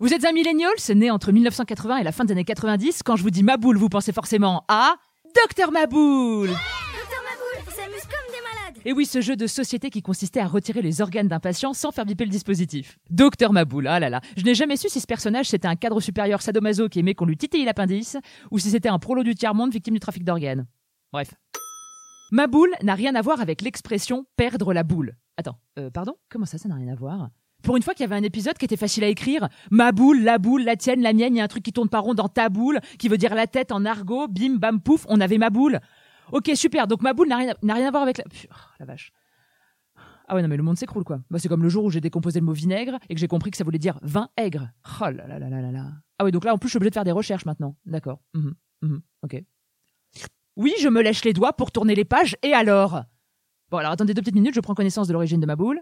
Vous êtes un millennial, né entre 1980 et la fin des années 90. Quand je vous dis ma boule, vous pensez forcément à Docteur Maboule Docteur Maboule, il s'amuse comme des malades. Et oui, ce jeu de société qui consistait à retirer les organes d'un patient sans faire biper le dispositif. Docteur Maboule, ah là là. Je n'ai jamais su si ce personnage c'était un cadre supérieur sadomaso qui aimait qu'on lui titille l'appendice, ou si c'était un prolo du tiers-monde victime du trafic d'organes. Bref. Maboule n'a rien à voir avec l'expression perdre la boule. Attends, euh, pardon? Comment ça, ça n'a rien à voir? Pour une fois qu'il y avait un épisode qui était facile à écrire, ma boule, la boule, la tienne, la mienne, il y a un truc qui tourne pas rond dans ta boule, qui veut dire la tête en argot, bim, bam, pouf, on avait ma boule. Ok, super, donc ma boule n'a rien, rien à voir avec la... Pff, la vache. Ah ouais, non mais le monde s'écroule quoi. Bah, c'est comme le jour où j'ai décomposé le mot vinaigre et que j'ai compris que ça voulait dire vin aigre. Oh là là là là là là. Ah ouais, donc là en plus je suis obligé de faire des recherches maintenant. D'accord. Mhm, mhm, ok. Oui, je me lèche les doigts pour tourner les pages et alors? Bon alors attendez deux petites minutes, je prends connaissance de l'origine de ma boule.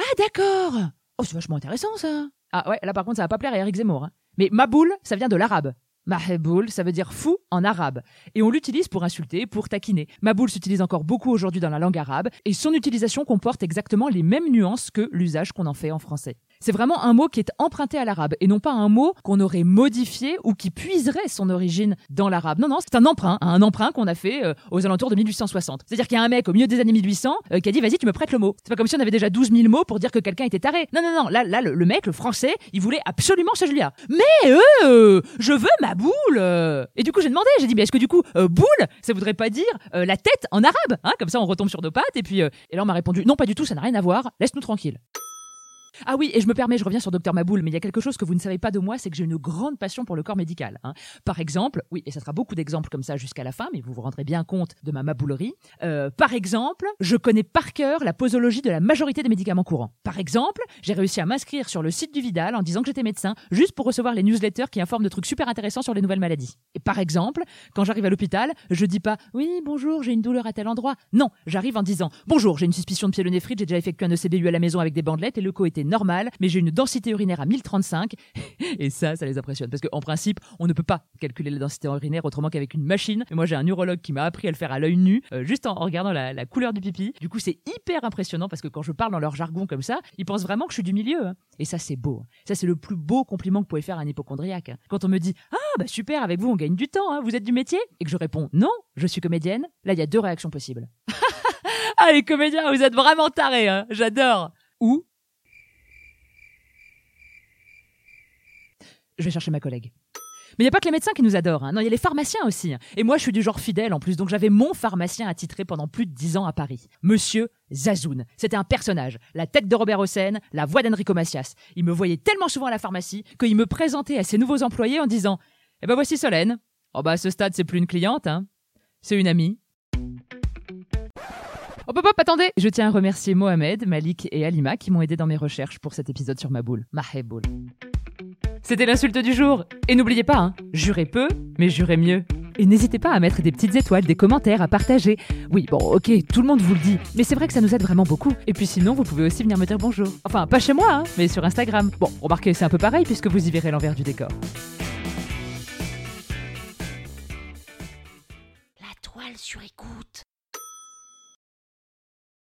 Ah d'accord Oh c'est vachement intéressant ça Ah ouais, là par contre ça va pas plaire à Eric Zemmour. hein. Mais Maboul, ça vient de l'arabe. Maheboul, ça veut dire fou en arabe. Et on l'utilise pour insulter, pour taquiner. Maboul s'utilise encore beaucoup aujourd'hui dans la langue arabe, et son utilisation comporte exactement les mêmes nuances que l'usage qu'on en fait en français. C'est vraiment un mot qui est emprunté à l'arabe, et non pas un mot qu'on aurait modifié ou qui puiserait son origine dans l'arabe. Non, non, c'est un emprunt, un emprunt qu'on a fait euh, aux alentours de 1860. C'est-à-dire qu'il y a un mec au milieu des années 1800 euh, qui a dit vas-y tu me prêtes le mot. C'est pas comme si on avait déjà 12 000 mots pour dire que quelqu'un était taré. Non, non, non, là, là le, mec, le français, il voulait absolument ce Julia. Mais euh, je veux ma boule euh. Et du coup j'ai demandé, j'ai dit mais est-ce que du coup boule, ça voudrait pas dire la tête en arabe hein? Comme ça on retombe sur nos pattes et puis... et là on m'a répondu non pas du tout, ça n'a rien à voir, laisse-nous tranquille. Ah oui, et je me permets, je reviens sur Docteur Maboul, mais il y a quelque chose que vous ne savez pas de moi, c'est que j'ai une grande passion pour le corps médical. hein. Par exemple, oui, et ça sera beaucoup d'exemples comme ça jusqu'à la fin, mais vous vous rendrez bien compte de ma maboulerie. Euh, par exemple, je connais par cœur la posologie de la majorité des médicaments courants. Par exemple, j'ai réussi à m'inscrire sur le site du Vidal en disant que j'étais médecin, juste pour recevoir les newsletters qui informent de trucs super intéressants sur les nouvelles maladies. Et par exemple, quand j'arrive à l'hôpital, je dis pas oui, bonjour, j'ai une douleur à tel endroit. Non, j'arrive en disant bonjour, j'ai une suspicion de pyélonéphrite, j'ai déjà effectué un ECBU à la maison avec des bandelettes et le co était normal, mais j'ai une densité urinaire à 1035. Et ça, ça les impressionne. Parce qu'en principe, on ne peut pas calculer la densité urinaire autrement qu'avec une machine. Et moi, j'ai un urologue qui m'a appris à le faire à l'œil nu, euh, juste en, regardant la, couleur du pipi. Du coup, c'est hyper impressionnant parce que quand je parle dans leur jargon comme ça, ils pensent vraiment que je suis du milieu. hein. Et ça, c'est beau. Ça, c'est le plus beau compliment que vous pouvez faire à un hypochondriaque. hein. Quand on me dit Ah, bah super, avec vous, on gagne du temps, hein. vous êtes du métier Et que je réponds Non, je suis comédienne. Là, il y a deux réactions possibles. ah, les comédiens, vous êtes vraiment tarés, hein. j'adore. Ou je vais chercher ma collègue. Mais il n'y a pas que les médecins qui nous adorent, hein. non, il y a les pharmaciens aussi. Et moi, je suis du genre fidèle en plus, donc j'avais mon pharmacien attitré pendant plus de dix ans à Paris. Monsieur Zazoun. C'était un personnage, la tête de Robert Hossein, la voix d'Enrico Macias. Il me voyait tellement souvent à la pharmacie qu'il me présentait à ses nouveaux employés en disant Eh ben voici Solène. Oh bah à ce stade, c'est plus une cliente, hein. C'est une amie. Hop hop hop, attendez Je tiens à remercier Mohamed, Malik et Alima qui m'ont aidé dans mes recherches pour cet épisode sur ma boule. Ma boule. C'était l'insulte du jour. Et n'oubliez pas, hein, jurez peu, mais jurez mieux. Et n'hésitez pas à mettre des petites étoiles, des commentaires, à partager. Oui, bon, ok, tout le monde vous le dit, mais c'est vrai que ça nous aide vraiment beaucoup. Et puis sinon, vous pouvez aussi venir me dire bonjour. Enfin, pas chez moi, hein, mais sur Instagram. Bon, remarquez, c'est un peu pareil puisque vous y verrez l'envers du décor. La toile sur écoute.